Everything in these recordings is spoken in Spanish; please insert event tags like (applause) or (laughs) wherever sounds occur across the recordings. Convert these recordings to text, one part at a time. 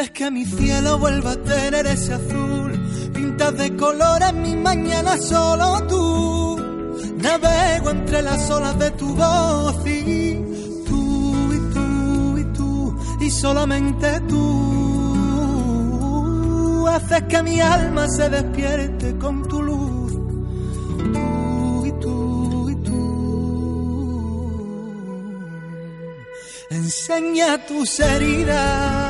Haces que mi cielo vuelva a tener ese azul, pintas de colores mi mañana solo tú. Navego entre las olas de tu voz y tú y tú y tú y solamente tú haces que mi alma se despierte con tu luz. Tú y tú y tú. Enseña tus heridas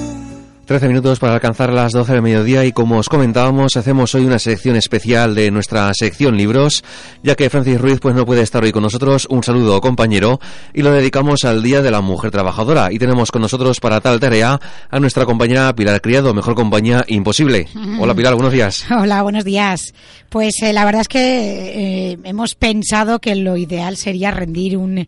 13 minutos para alcanzar las 12 del mediodía y como os comentábamos hacemos hoy una sección especial de nuestra sección libros ya que Francis Ruiz pues no puede estar hoy con nosotros un saludo compañero y lo dedicamos al Día de la Mujer Trabajadora y tenemos con nosotros para tal tarea a nuestra compañera Pilar Criado, mejor compañía imposible. (laughs) Hola Pilar, buenos días. Hola, buenos días. Pues eh, la verdad es que eh, hemos pensado que lo ideal sería rendir un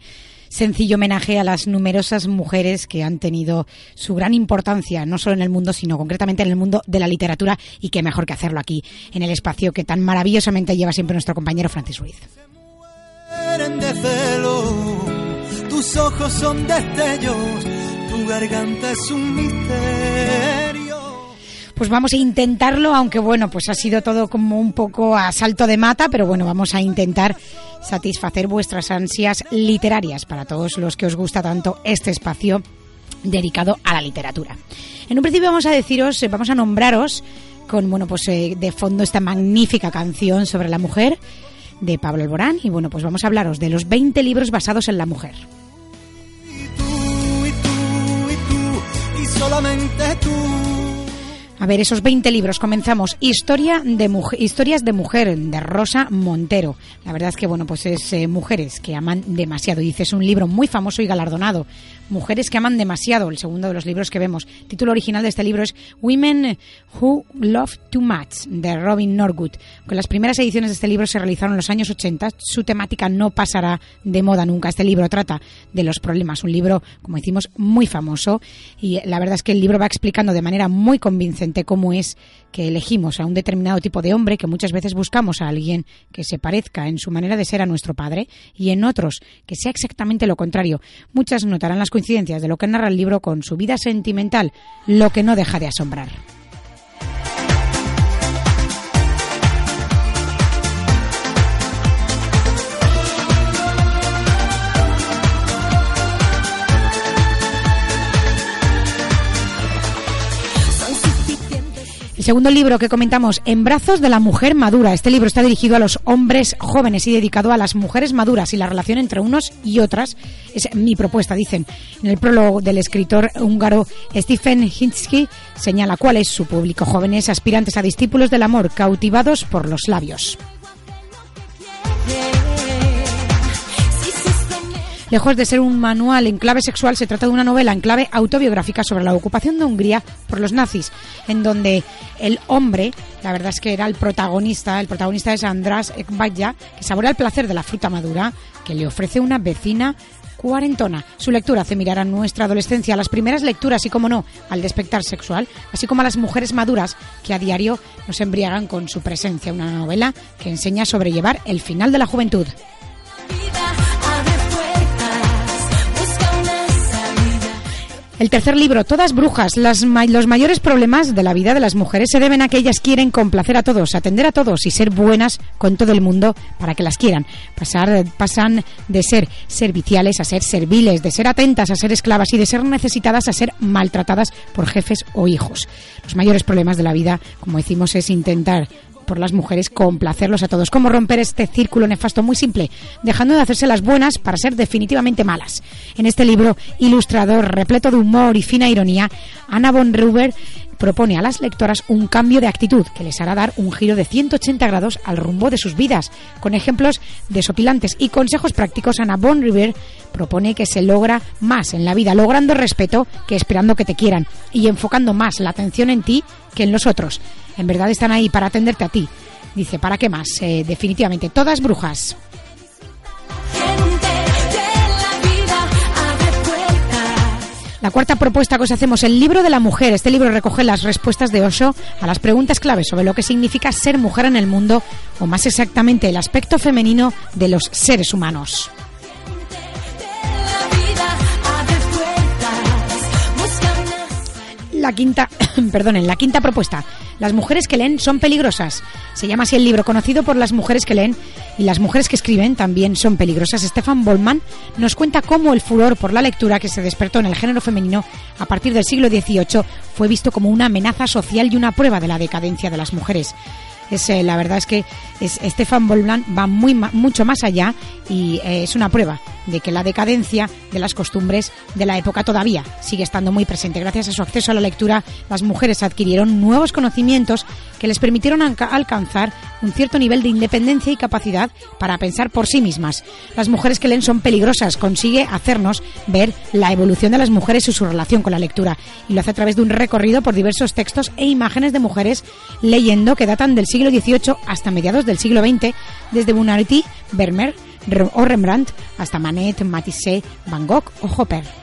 sencillo homenaje a las numerosas mujeres que han tenido su gran importancia, no solo en el mundo, sino concretamente en el mundo de la literatura, y qué mejor que hacerlo aquí, en el espacio que tan maravillosamente lleva siempre nuestro compañero Francis Ruiz. de celo. Tus ojos son destellos, tu garganta es un misterio. Pues vamos a intentarlo, aunque bueno, pues ha sido todo como un poco a salto de mata, pero bueno, vamos a intentar satisfacer vuestras ansias literarias para todos los que os gusta tanto este espacio dedicado a la literatura. En un principio vamos a deciros, eh, vamos a nombraros con, bueno, pues eh, de fondo esta magnífica canción sobre la mujer de Pablo Alborán y bueno, pues vamos a hablaros de los 20 libros basados en la mujer. Y tú y tú y tú y solamente tú. A ver, esos 20 libros. Comenzamos. Historia de mujer, Historias de mujer, de Rosa Montero. La verdad es que, bueno, pues es eh, Mujeres que aman demasiado. Dice, es un libro muy famoso y galardonado. Mujeres que aman demasiado, el segundo de los libros que vemos. Título original de este libro es Women Who Love Too Much, de Robin Norwood. Con las primeras ediciones de este libro se realizaron en los años 80. Su temática no pasará de moda nunca. Este libro trata de los problemas. Un libro, como decimos, muy famoso. Y la verdad es que el libro va explicando de manera muy convincente cómo es que elegimos a un determinado tipo de hombre, que muchas veces buscamos a alguien que se parezca en su manera de ser a nuestro padre, y en otros que sea exactamente lo contrario. Muchas notarán las coincidencias de lo que narra el libro con su vida sentimental, lo que no deja de asombrar. Segundo libro que comentamos, En brazos de la mujer madura. Este libro está dirigido a los hombres jóvenes y dedicado a las mujeres maduras y la relación entre unos y otras. Es mi propuesta, dicen. En el prólogo del escritor húngaro Stephen Hinsky señala cuál es su público. Jóvenes aspirantes a discípulos del amor, cautivados por los labios. Lejos de ser un manual en clave sexual, se trata de una novela en clave autobiográfica sobre la ocupación de Hungría por los nazis, en donde el hombre, la verdad es que era el protagonista, el protagonista es András Ekbaya, que saborea el placer de la fruta madura que le ofrece una vecina cuarentona. Su lectura hace mirar a nuestra adolescencia, a las primeras lecturas y, como no, al despertar sexual, así como a las mujeres maduras que a diario nos embriagan con su presencia. Una novela que enseña a sobrellevar el final de la juventud. El tercer libro, Todas brujas, las los mayores problemas de la vida de las mujeres se deben a que ellas quieren complacer a todos, atender a todos y ser buenas con todo el mundo para que las quieran. Pasar, pasan de ser serviciales a ser serviles, de ser atentas a ser esclavas y de ser necesitadas a ser maltratadas por jefes o hijos. Los mayores problemas de la vida, como decimos, es intentar por las mujeres complacerlos a todos. ¿Cómo romper este círculo nefasto? Muy simple, dejando de hacerse las buenas para ser definitivamente malas. En este libro ilustrador, repleto de humor y fina ironía, Anna von Ruber propone a las lectoras un cambio de actitud que les hará dar un giro de 180 grados al rumbo de sus vidas. Con ejemplos desopilantes y consejos prácticos, Anna von River propone que se logra más en la vida, logrando respeto que esperando que te quieran y enfocando más la atención en ti que en los otros. En verdad están ahí para atenderte a ti. Dice, ¿para qué más? Eh, definitivamente, todas brujas. La cuarta propuesta que os hacemos, el libro de la mujer. Este libro recoge las respuestas de Osho a las preguntas claves sobre lo que significa ser mujer en el mundo, o más exactamente el aspecto femenino de los seres humanos. La quinta, (coughs) perdón, en la quinta propuesta. Las mujeres que leen son peligrosas. Se llama así el libro, conocido por las mujeres que leen y las mujeres que escriben también son peligrosas. Stefan Bollman nos cuenta cómo el furor por la lectura que se despertó en el género femenino a partir del siglo XVIII fue visto como una amenaza social y una prueba de la decadencia de las mujeres. Eh, la verdad es que es, Stefan Bollman va muy, mucho más allá y eh, es una prueba de que la decadencia de las costumbres de la época todavía sigue estando muy presente. Gracias a su acceso a la lectura, las mujeres adquirieron nuevos conocimientos que les permitieron alcanzar un cierto nivel de independencia y capacidad para pensar por sí mismas. Las mujeres que leen son peligrosas, consigue hacernos ver la evolución de las mujeres y su relación con la lectura, y lo hace a través de un recorrido por diversos textos e imágenes de mujeres leyendo que datan del siglo XVIII hasta mediados del siglo XX, desde Bunarity, Vermeer, o Rembrandt hasta Manet, Matisse, Van Gogh o Hopper.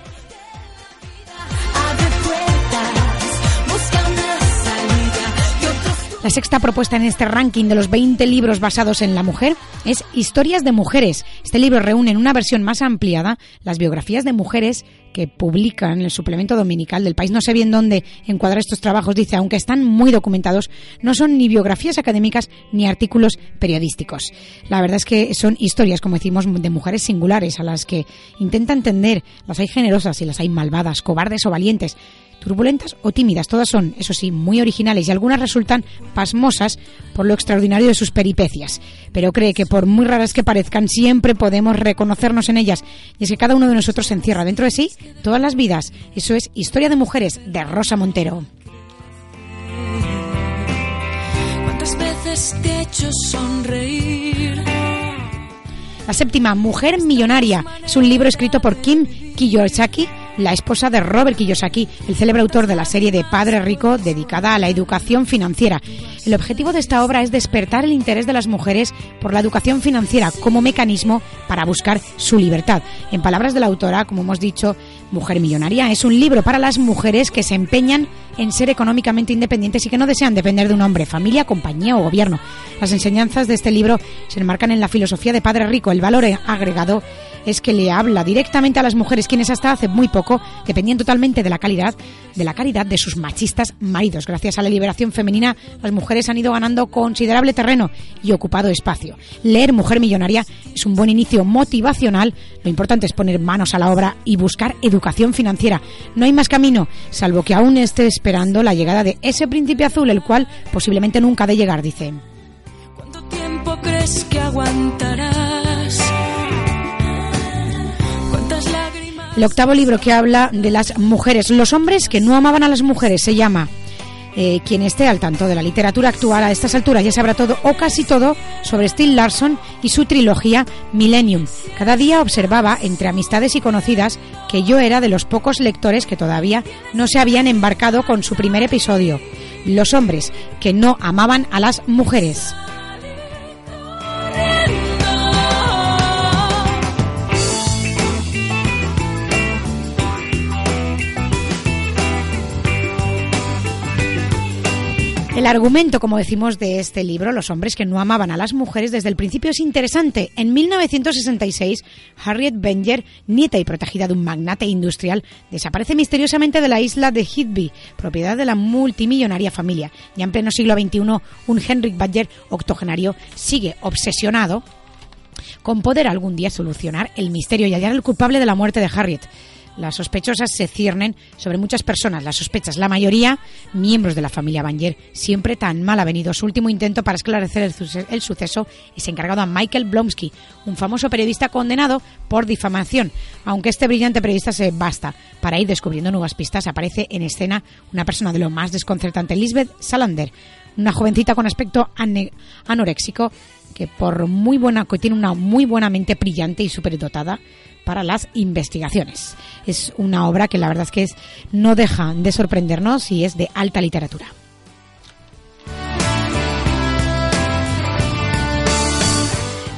La sexta propuesta en este ranking de los 20 libros basados en la mujer es Historias de Mujeres. Este libro reúne en una versión más ampliada las biografías de mujeres que publican en el suplemento dominical del país. No sé bien dónde encuadrar estos trabajos. Dice, aunque están muy documentados, no son ni biografías académicas ni artículos periodísticos. La verdad es que son historias, como decimos, de mujeres singulares a las que intenta entender. Las hay generosas y las hay malvadas, cobardes o valientes turbulentas o tímidas. Todas son, eso sí, muy originales y algunas resultan pasmosas por lo extraordinario de sus peripecias. Pero cree que por muy raras que parezcan, siempre podemos reconocernos en ellas. Y es que cada uno de nosotros se encierra dentro de sí todas las vidas. Eso es Historia de Mujeres de Rosa Montero. ¿Cuántas veces te he hecho sonreír? La séptima, Mujer Millonaria, es un libro escrito por Kim Kiyosaki la esposa de Robert Kiyosaki, el célebre autor de la serie de Padre Rico dedicada a la educación financiera. El objetivo de esta obra es despertar el interés de las mujeres por la educación financiera como mecanismo para buscar su libertad. En palabras de la autora, como hemos dicho, Mujer Millonaria es un libro para las mujeres que se empeñan en ser económicamente independientes y que no desean depender de un hombre, familia, compañía o gobierno. Las enseñanzas de este libro se enmarcan en la filosofía de Padre Rico, el valor agregado es que le habla directamente a las mujeres quienes hasta hace muy poco dependían totalmente de la calidad, de la caridad de sus machistas maridos. Gracias a la liberación femenina, las mujeres han ido ganando considerable terreno y ocupado espacio. Leer Mujer Millonaria es un buen inicio motivacional. Lo importante es poner manos a la obra y buscar educación financiera. No hay más camino, salvo que aún esté esperando la llegada de ese príncipe azul, el cual posiblemente nunca ha de llegar, dice. ¿Cuánto tiempo crees que aguantarás? El octavo libro que habla de las mujeres, los hombres que no amaban a las mujeres, se llama Eh, quien esté al tanto de la literatura actual a estas alturas ya sabrá todo o casi todo sobre Steve Larson y su trilogía Millennium. Cada día observaba entre amistades y conocidas que yo era de los pocos lectores que todavía no se habían embarcado con su primer episodio. Los hombres que no amaban a las mujeres. El argumento, como decimos, de este libro, Los hombres que no amaban a las mujeres, desde el principio es interesante. En 1966, Harriet Benger, nieta y protegida de un magnate industrial, desaparece misteriosamente de la isla de Hitby, propiedad de la multimillonaria familia. Ya en pleno siglo XXI, un Henrik Badger octogenario sigue obsesionado con poder algún día solucionar el misterio y hallar el culpable de la muerte de Harriet. Las sospechosas se ciernen sobre muchas personas, las sospechas, la mayoría miembros de la familia Banger, siempre tan mal avenido. Su último intento para esclarecer el, suceso es encargado a Michael Blomsky, un famoso periodista condenado por difamación. Aunque este brillante periodista se basta para ir descubriendo nuevas pistas, aparece en escena una persona de lo más desconcertante, Lisbeth Salander, una jovencita con aspecto anoréxico que por muy buena que tiene una muy buena mente brillante y superdotada para las investigaciones. Es una obra que la verdad es que no deja de sorprendernos y es de alta literatura.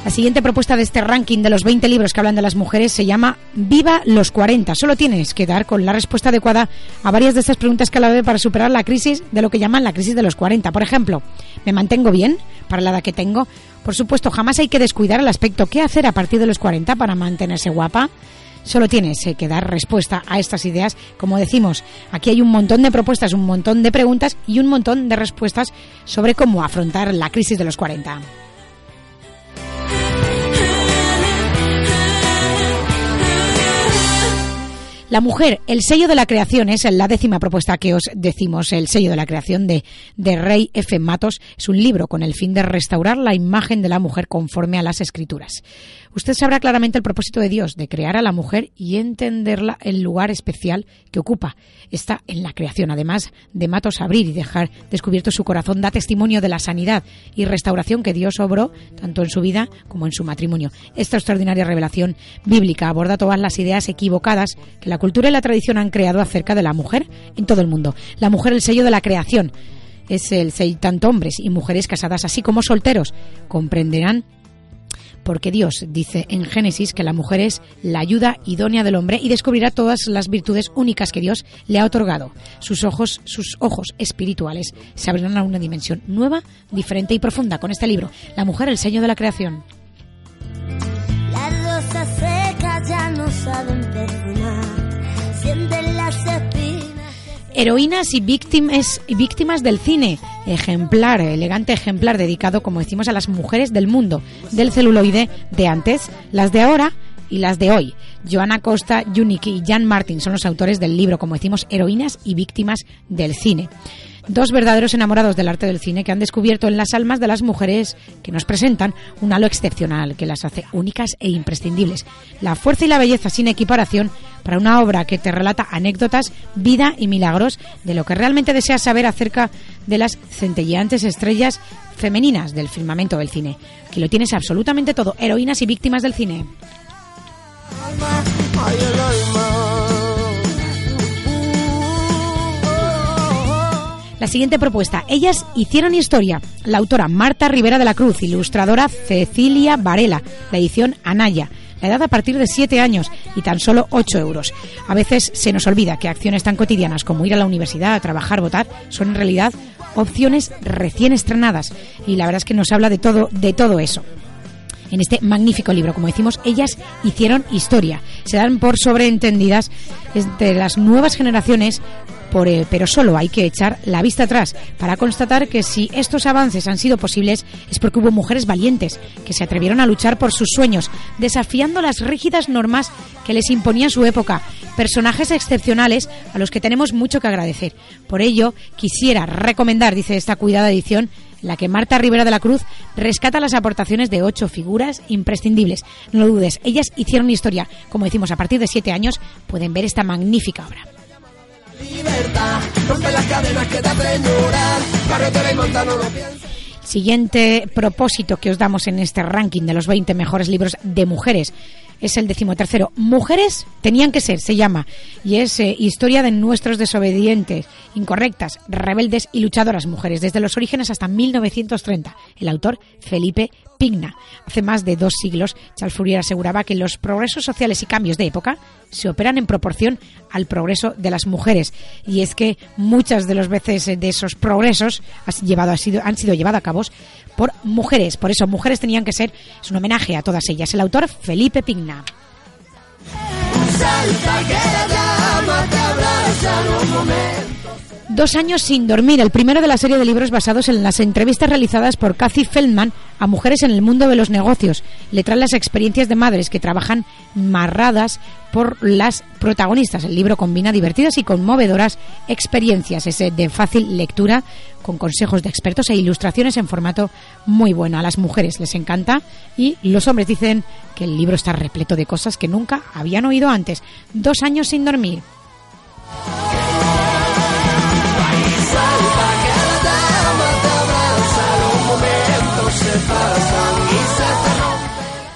La siguiente propuesta de este ranking de los 20 libros que hablan de las mujeres se llama Viva los 40. Solo tienes que dar con la respuesta adecuada a varias de estas preguntas que clave para superar la crisis de lo que llaman la crisis de los 40. Por ejemplo, ¿me mantengo bien para la edad que tengo? Por supuesto, jamás hay que descuidar el aspecto qué hacer a partir de los 40 para mantenerse guapa. Solo tienes eh, que dar respuesta a estas ideas. Como decimos, aquí hay un montón de propuestas, un montón de preguntas y un montón de respuestas sobre cómo afrontar la crisis de los 40. La mujer, el sello de la creación, es la décima propuesta que os decimos. El sello de la creación de, de Rey F. Matos es un libro con el fin de restaurar la imagen de la mujer conforme a las escrituras usted sabrá claramente el propósito de Dios, de crear a la mujer y entenderla el lugar especial que ocupa. Está en la creación, además de matos abrir y dejar descubierto su corazón, da testimonio de la sanidad y restauración que Dios obró tanto en su vida como en su matrimonio. Esta extraordinaria revelación bíblica aborda todas las ideas equivocadas que la cultura y la tradición han creado acerca de la mujer en todo el mundo. La mujer, el sello de la creación es el sello tanto hombres y mujeres casadas así como solteros comprenderán porque Dios dice en Génesis que la mujer es la ayuda idónea del hombre y descubrirá todas las virtudes únicas que Dios le ha otorgado. Sus ojos, sus ojos espirituales se abrirán a una dimensión nueva, diferente y profunda con este libro, La mujer, el sello de la creación. Heroínas y víctimas, víctimas del cine. Ejemplar, elegante ejemplar dedicado, como decimos, a las mujeres del mundo, del celuloide de antes, las de ahora y las de hoy. Joana Costa, Yunik y Jan Martin son los autores del libro, como decimos, Heroínas y víctimas del cine dos verdaderos enamorados del arte del cine que han descubierto en las almas de las mujeres que nos presentan un halo excepcional que las hace únicas e imprescindibles. La fuerza y la belleza sin equiparación para una obra que te relata anécdotas, vida y milagros de lo que realmente deseas saber acerca de las centelleantes estrellas femeninas del firmamento del cine. Que lo tienes absolutamente todo, heroínas y víctimas del cine. La siguiente propuesta. Ellas hicieron historia. La autora Marta Rivera de la Cruz, ilustradora Cecilia Varela, la edición Anaya. La edad a partir de 7 años y tan solo 8 euros. A veces se nos olvida que acciones tan cotidianas como ir a la universidad, trabajar, votar, son en realidad opciones recién estrenadas. Y la verdad es que nos habla de todo, de todo eso en este magnífico libro. Como decimos, ellas hicieron historia. Se dan por sobreentendidas entre las nuevas generaciones eh, pero solo hay que echar la vista atrás para constatar que si estos avances han sido posibles es porque hubo mujeres valientes que se atrevieron a luchar por sus sueños, desafiando las rígidas normas que les imponía su época, personajes excepcionales a los que tenemos mucho que agradecer. Por ello, quisiera recomendar, dice esta cuidada edición, la que Marta Rivera de la Cruz rescata las aportaciones de ocho figuras imprescindibles. No lo dudes, ellas hicieron historia. Como decimos, a partir de siete años pueden ver esta magnífica obra. Siguiente propósito que os damos en este ranking de los 20 mejores libros de mujeres es el decimotercero. Mujeres tenían que ser, se llama, y es eh, historia de nuestros desobedientes, incorrectas, rebeldes y luchadoras mujeres, desde los orígenes hasta 1930. El autor, Felipe Pigna. Hace más de dos siglos, Charles Fourier aseguraba que los progresos sociales y cambios de época se operan en proporción al progreso de las mujeres. Y es que muchas de las veces de esos progresos han, llevado, han sido llevados a cabo por mujeres. Por eso, mujeres tenían que ser, es un homenaje a todas ellas. El autor, Felipe Pigna. Dos años sin dormir, el primero de la serie de libros basados en las entrevistas realizadas por Cathy Feldman a mujeres en el mundo de los negocios. Le las experiencias de madres que trabajan marradas por las protagonistas. El libro combina divertidas y conmovedoras experiencias, es de fácil lectura, con consejos de expertos e ilustraciones en formato muy bueno. A las mujeres les encanta y los hombres dicen que el libro está repleto de cosas que nunca habían oído antes. Dos años sin dormir.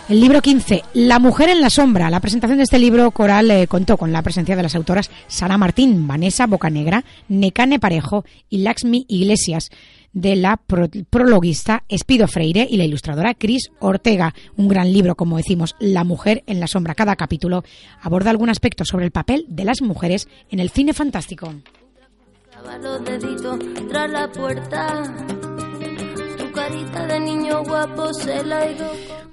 El libro 15, La mujer en la sombra. La presentación de este libro coral eh, contó con la presencia de las autoras Sara Martín, Vanessa Bocanegra, Necane Parejo y Laxmi Iglesias, de la prologuista Espido Freire y la ilustradora Cris Ortega. Un gran libro, como decimos, La mujer en la sombra. Cada capítulo aborda algún aspecto sobre el papel de las mujeres en el cine fantástico.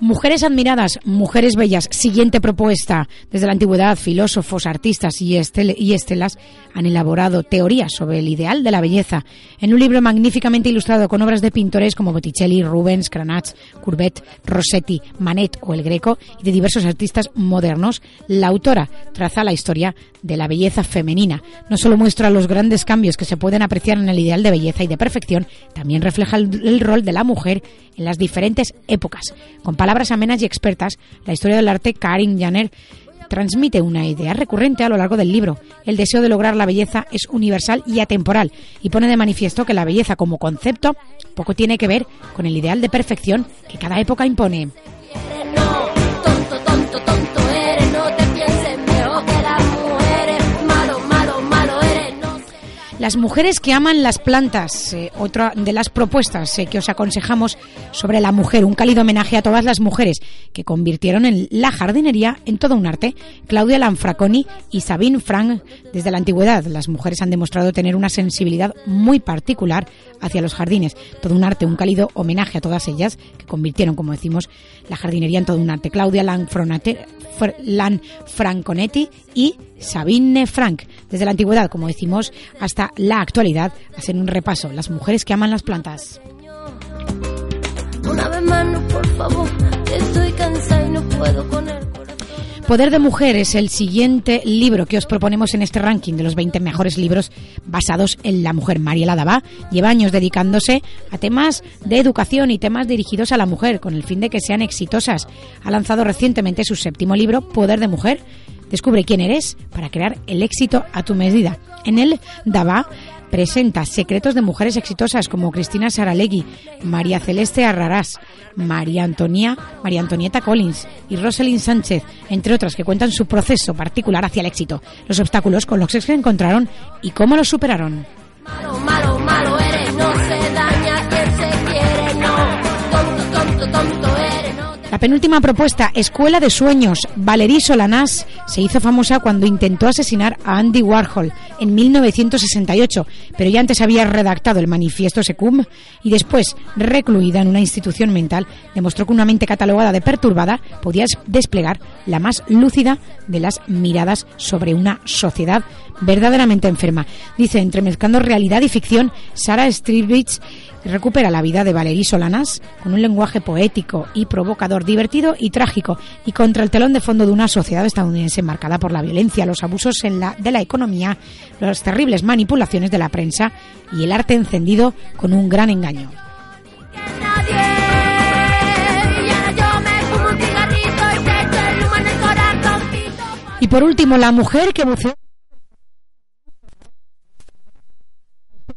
Mujeres admiradas, mujeres bellas. Siguiente propuesta. Desde la antigüedad, filósofos, artistas y, y estelas han elaborado teorías sobre el ideal de la belleza. En un libro magníficamente ilustrado con obras de pintores como Botticelli, Rubens, Cranach, Courbet, Rossetti, Manet o El Greco y de diversos artistas modernos, la autora traza la historia de la belleza femenina. No solo muestra los grandes cambios que se pueden apreciar en el ideal de belleza y de perfección, también refleja el, rol de la mujer en las diferentes épocas. Con palabras amenas y expertas, la historia del arte Karin Janer transmite una idea recurrente a lo largo del libro. El deseo de lograr la belleza es universal y atemporal y pone de manifiesto que la belleza como concepto poco tiene que ver con el ideal de perfección que cada época impone. Las mujeres que aman las plantas, eh, otra de las propuestas eh, que os aconsejamos sobre la mujer, un cálido homenaje a todas las mujeres que convirtieron en la jardinería en todo un arte. Claudia Lanfraconi y Sabine Frank, desde la antigüedad, las mujeres han demostrado tener una sensibilidad muy particular hacia los jardines. Todo un arte, un cálido homenaje a todas ellas que convirtieron, como decimos, la jardinería en todo un arte. Claudia Lanfranconetti y Sabine Frank, desde la antigüedad, como decimos, hasta la actualidad, hacen un repaso. Las mujeres que aman las plantas. Poder de Mujer es el siguiente libro que os proponemos en este ranking de los 20 mejores libros basados en la mujer. Mariela Dabá lleva años dedicándose a temas de educación y temas dirigidos a la mujer con el fin de que sean exitosas. Ha lanzado recientemente su séptimo libro, Poder de Mujer, Descubre quién eres para crear el éxito a tu medida. En él, Dava presenta secretos de mujeres exitosas como Cristina Saralegui, María Celeste Arrarás, María Antonia, María Antonieta Collins y Rosalind Sánchez, entre otras que cuentan su proceso particular hacia el éxito, los obstáculos con los que se encontraron y cómo los superaron. Malo, malo, malo la penúltima propuesta, Escuela de Sueños. Valerie Solanás se hizo famosa cuando intentó asesinar a Andy Warhol en 1968, pero ya antes había redactado el manifiesto Secum y después, recluida en una institución mental, demostró que una mente catalogada de perturbada podía desplegar la más lúcida de las miradas sobre una sociedad verdaderamente enferma. Dice, entremezclando realidad y ficción, Sara Strivich recupera la vida de Valerie Solanas con un lenguaje poético y provocador, divertido y trágico, y contra el telón de fondo de una sociedad estadounidense marcada por la violencia, los abusos de la economía, las terribles manipulaciones de la prensa y el arte encendido con un gran engaño. Y por último, la mujer que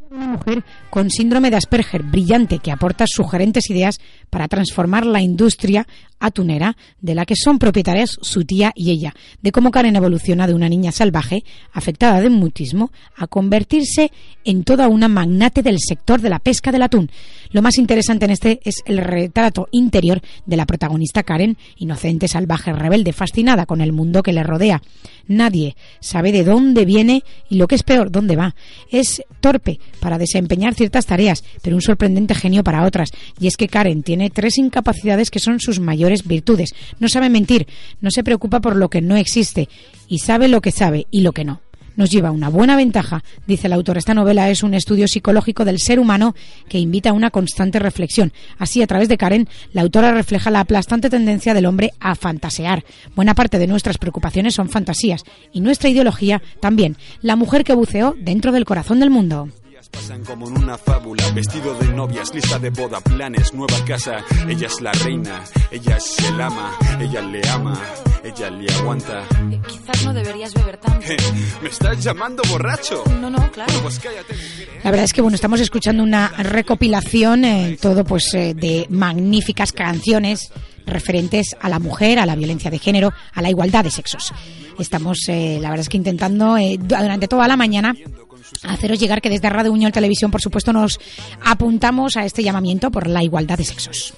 una mujer con síndrome de Asperger, brillante, que aporta sugerentes ideas para transformar la industria atunera de la que son propietarias su tía y ella, de cómo Karen evoluciona de una niña salvaje, afectada de mutismo, a convertirse en toda una magnate del sector de la pesca del atún. Lo más interesante en este es el retrato interior de la protagonista Karen, inocente, salvaje, rebelde, fascinada con el mundo que le rodea. Nadie sabe de dónde viene y lo que es peor, dónde va. Es torpe para desempeñar ciertas tareas, pero un sorprendente genio para otras. Y es que Karen tiene tres incapacidades que son sus mayores virtudes. No sabe mentir, no se preocupa por lo que no existe y sabe lo que sabe y lo que no nos lleva una buena ventaja, dice el autor. Esta novela es un estudio psicológico del ser humano que invita a una constante reflexión. Así, a través de Karen, la autora refleja la aplastante tendencia del hombre a fantasear. Buena parte de nuestras preocupaciones son fantasías y nuestra ideología también. La mujer que buceó dentro del corazón del mundo. Pasan como en una fábula, vestido de novias, lista de boda, planes, nueva casa. Ella es la reina, ella es el ama, ella le ama, ella le aguanta. Eh, quizás no deberías beber tanto. ¿Me estás llamando borracho? No, no, claro. Pues cállate. La verdad es que bueno, estamos escuchando una recopilación, eh, todo pues eh, de magníficas canciones referentes a la mujer, a la violencia de género, a la igualdad de sexos. Estamos, eh, la verdad es que intentando eh, durante toda la mañana haceros llegar que desde Radio Unión Televisión, por supuesto, nos apuntamos a este llamamiento por la igualdad de sexos.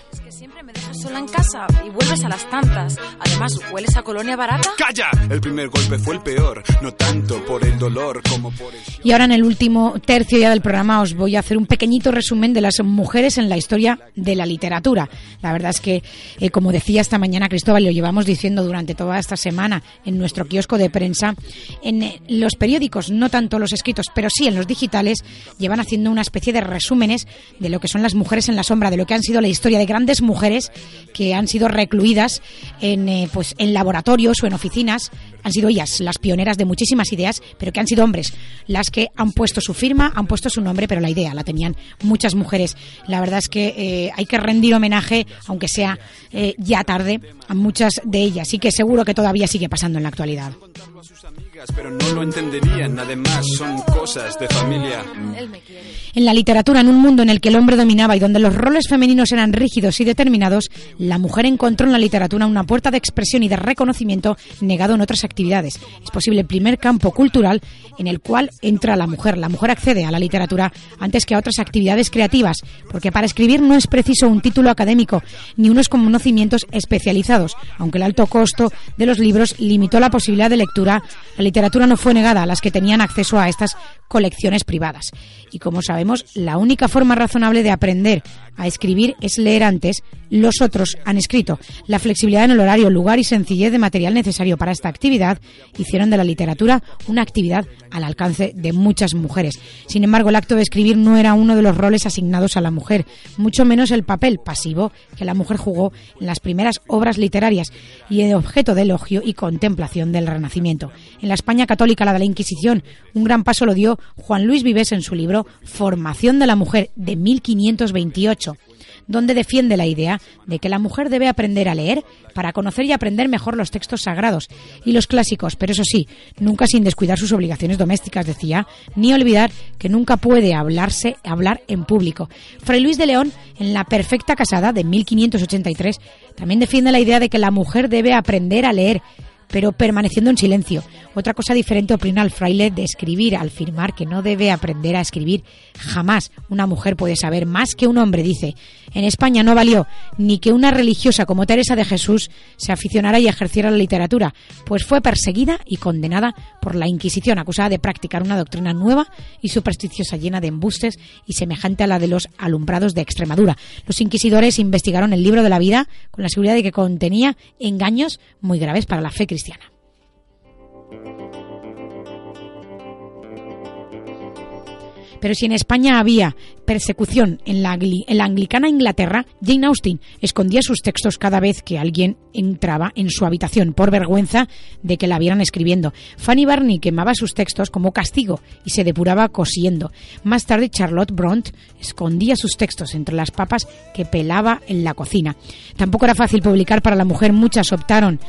Sola en casa y vuelves a las tantas. Además, ¿hueles a colonia barata? ¡Calla! El primer golpe fue el peor, no tanto por el dolor como por el... Y ahora en el último tercio ya del programa os voy a hacer un pequeñito resumen de las mujeres en la historia de la literatura. La verdad es que, eh, como decía esta mañana Cristóbal, y lo llevamos diciendo durante toda esta semana en nuestro kiosco de prensa, en eh, los periódicos, no tanto los escritos, pero sí en los digitales, llevan haciendo una especie de resúmenes de lo que son las mujeres en la sombra, de lo que han sido la historia de grandes mujeres que han sido recluidas en, eh, pues, en laboratorios o en oficinas. Han sido ellas las pioneras de muchísimas ideas, pero que han sido hombres las que han puesto su firma, han puesto su nombre, pero la idea la tenían muchas mujeres. La verdad es que eh, hay que rendir homenaje, aunque sea eh, ya tarde, a muchas de ellas y que seguro que todavía sigue pasando en la actualidad. Pero no lo entenderían. Además, son cosas de familia. Él me quiere. En la literatura, en un mundo en el que el hombre dominaba y donde los roles femeninos eran rígidos y determinados, la mujer encontró en la literatura una puerta de expresión y de reconocimiento negado en otras actividades. Es posible el primer campo cultural en el cual entra la mujer. La mujer accede a la literatura antes que a otras actividades creativas, porque para escribir no es preciso un título académico ni unos conocimientos especializados. Aunque el alto costo de los libros limitó la posibilidad de lectura, la literatura no fue negada a las que tenían acceso a estas colecciones privadas. Y como sabemos, la única forma razonable de aprender a escribir es leer antes. Los otros han escrito. La flexibilidad en el horario, lugar y sencillez de material necesario para esta actividad hicieron de la literatura una actividad al alcance de muchas mujeres. Sin embargo, el acto de escribir no era uno de los roles asignados a la mujer, mucho menos el papel pasivo que la mujer jugó en las primeras obras literarias y el objeto de elogio y contemplación del Renacimiento. En la España católica, la de la Inquisición, un gran paso lo dio Juan Luis Vives en su libro Formación de la Mujer de 1528 donde defiende la idea de que la mujer debe aprender a leer para conocer y aprender mejor los textos sagrados y los clásicos, pero eso sí, nunca sin descuidar sus obligaciones domésticas, decía, ni olvidar que nunca puede hablarse, hablar en público. Fray Luis de León, en La Perfecta Casada de 1583, también defiende la idea de que la mujer debe aprender a leer pero permaneciendo en silencio. Otra cosa diferente opina el fraile de escribir al afirmar que no debe aprender a escribir jamás. Una mujer puede saber más que un hombre, dice. En España no valió ni que una religiosa como Teresa de Jesús se aficionara y ejerciera la literatura, pues fue perseguida y condenada por la Inquisición, acusada de practicar una doctrina nueva y supersticiosa llena de embustes y semejante a la de los alumbrados de Extremadura. Los inquisidores investigaron el libro de la vida con la seguridad de que contenía engaños muy graves para la fe cristiana. Pero si en España había persecución en la, anglicana Inglaterra, Jane Austen escondía sus textos cada vez que alguien entraba en su habitación por vergüenza de que la vieran escribiendo. Fanny Barney quemaba sus textos como castigo y se depuraba cosiendo. Más tarde Charlotte Bronte escondía sus textos entre las papas que pelaba en la cocina. Tampoco era fácil publicar para la mujer, muchas optaron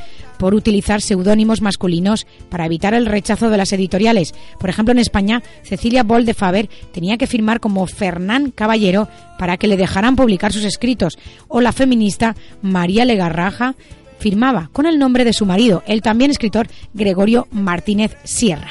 por utilizar seudónimos masculinos para evitar el rechazo de las editoriales. Por ejemplo, en España, Cecilia Boll de Faber tenía que firmar como Fernán Caballero para que le dejaran publicar sus escritos, o la feminista María Legarraja firmaba con el nombre de su marido, el también escritor Gregorio Martínez Sierra.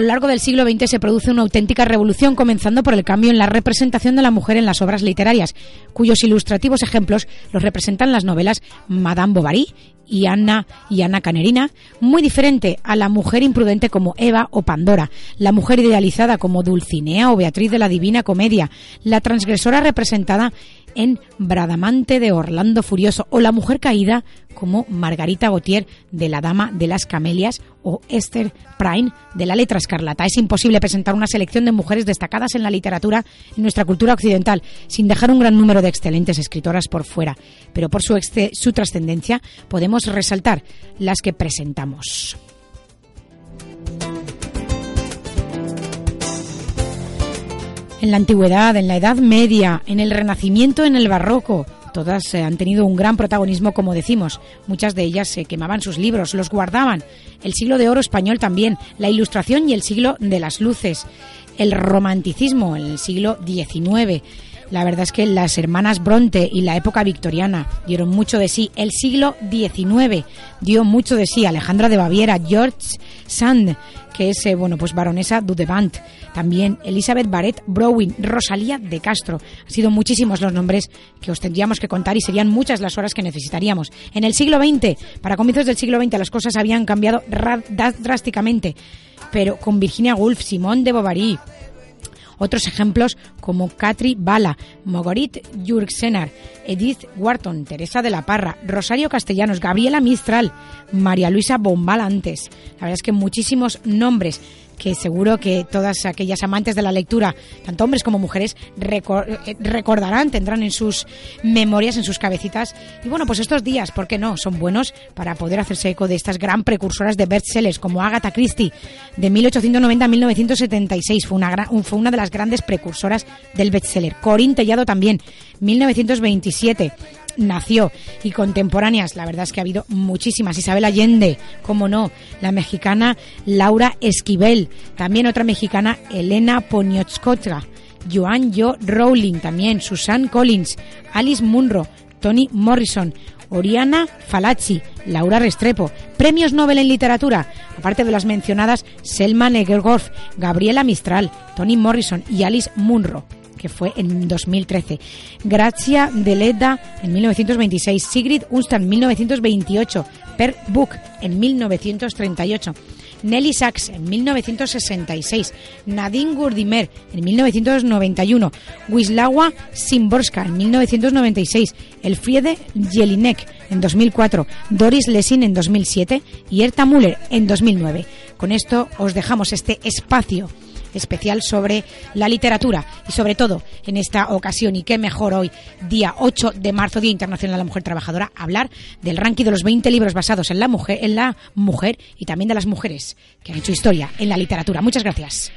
A lo largo del siglo XX se produce una auténtica revolución, comenzando por el cambio en la representación de la mujer en las obras literarias, cuyos ilustrativos ejemplos los representan las novelas Madame Bovary y Anna y Ana Canerina, muy diferente a la mujer imprudente como Eva o Pandora, la mujer idealizada como Dulcinea o Beatriz de la Divina Comedia, la transgresora representada en Bradamante de Orlando Furioso o La Mujer Caída como Margarita Gautier de La Dama de las Camelias o Esther Prime de La Letra Escarlata. Es imposible presentar una selección de mujeres destacadas en la literatura en nuestra cultura occidental sin dejar un gran número de excelentes escritoras por fuera, pero por su, su trascendencia podemos resaltar las que presentamos. En la antigüedad, en la Edad Media, en el Renacimiento, en el Barroco. Todas eh, han tenido un gran protagonismo, como decimos. Muchas de ellas se quemaban sus libros, los guardaban. El siglo de oro español también, la Ilustración y el siglo de las luces. El romanticismo, en el siglo XIX. La verdad es que las hermanas Bronte y la época victoriana dieron mucho de sí. El siglo XIX dio mucho de sí. Alejandra de Baviera, George Sand, que es, eh, bueno, pues baronesa Dudevant. También Elizabeth Barrett Browin, Rosalía de Castro. Han sido muchísimos los nombres que os tendríamos que contar y serían muchas las horas que necesitaríamos. En el siglo XX, para comienzos del siglo XX, las cosas habían cambiado drásticamente. Pero con Virginia Woolf, Simone de Bovary, otros ejemplos como Katri Bala, Mogorit Jurgsenar, Edith Wharton, Teresa de la Parra, Rosario Castellanos, Gabriela Mistral, María Luisa Bombalantes. La verdad es que muchísimos nombres que seguro que todas aquellas amantes de la lectura, tanto hombres como mujeres, eh, recordarán, tendrán en sus memorias, en sus cabecitas. Y bueno, pues estos días, ¿por qué no? Son buenos para poder hacerse eco de estas gran precursoras de bestsellers como Agatha Christie, de 1890 a 1976. Fue una, fue una de las grandes precursoras del bestseller. Corinne Tellado también, 1927 nació y contemporáneas, la verdad es que ha habido muchísimas. Isabel Allende, como no, la mexicana Laura Esquivel, también otra mexicana Elena Poniatowska, Joan Jo Rowling también, Susan Collins, Alice Munro, Toni Morrison, Oriana Falacci, Laura Restrepo, premios Nobel en literatura, aparte de las mencionadas Selma Negergorf, Gabriela Mistral, Toni Morrison y Alice Munro que fue en 2013. Gracia Deleda en 1926, Sigrid Unstad en 1928, Per Buch en 1938. Nelly Sachs en 1966, Nadine Gurdimer en 1991, Wisława Szymborska en 1996, Elfriede Jelinek en 2004, Doris Lessing en 2007 y Erta Müller en 2009. Con esto os dejamos este espacio especial sobre la literatura y sobre todo en esta ocasión y qué mejor hoy, día 8 de marzo, Día Internacional de la Mujer Trabajadora, hablar del ranking de los 20 libros basados en la mujer, en la mujer y también de las mujeres que han hecho historia en la literatura. Muchas gracias.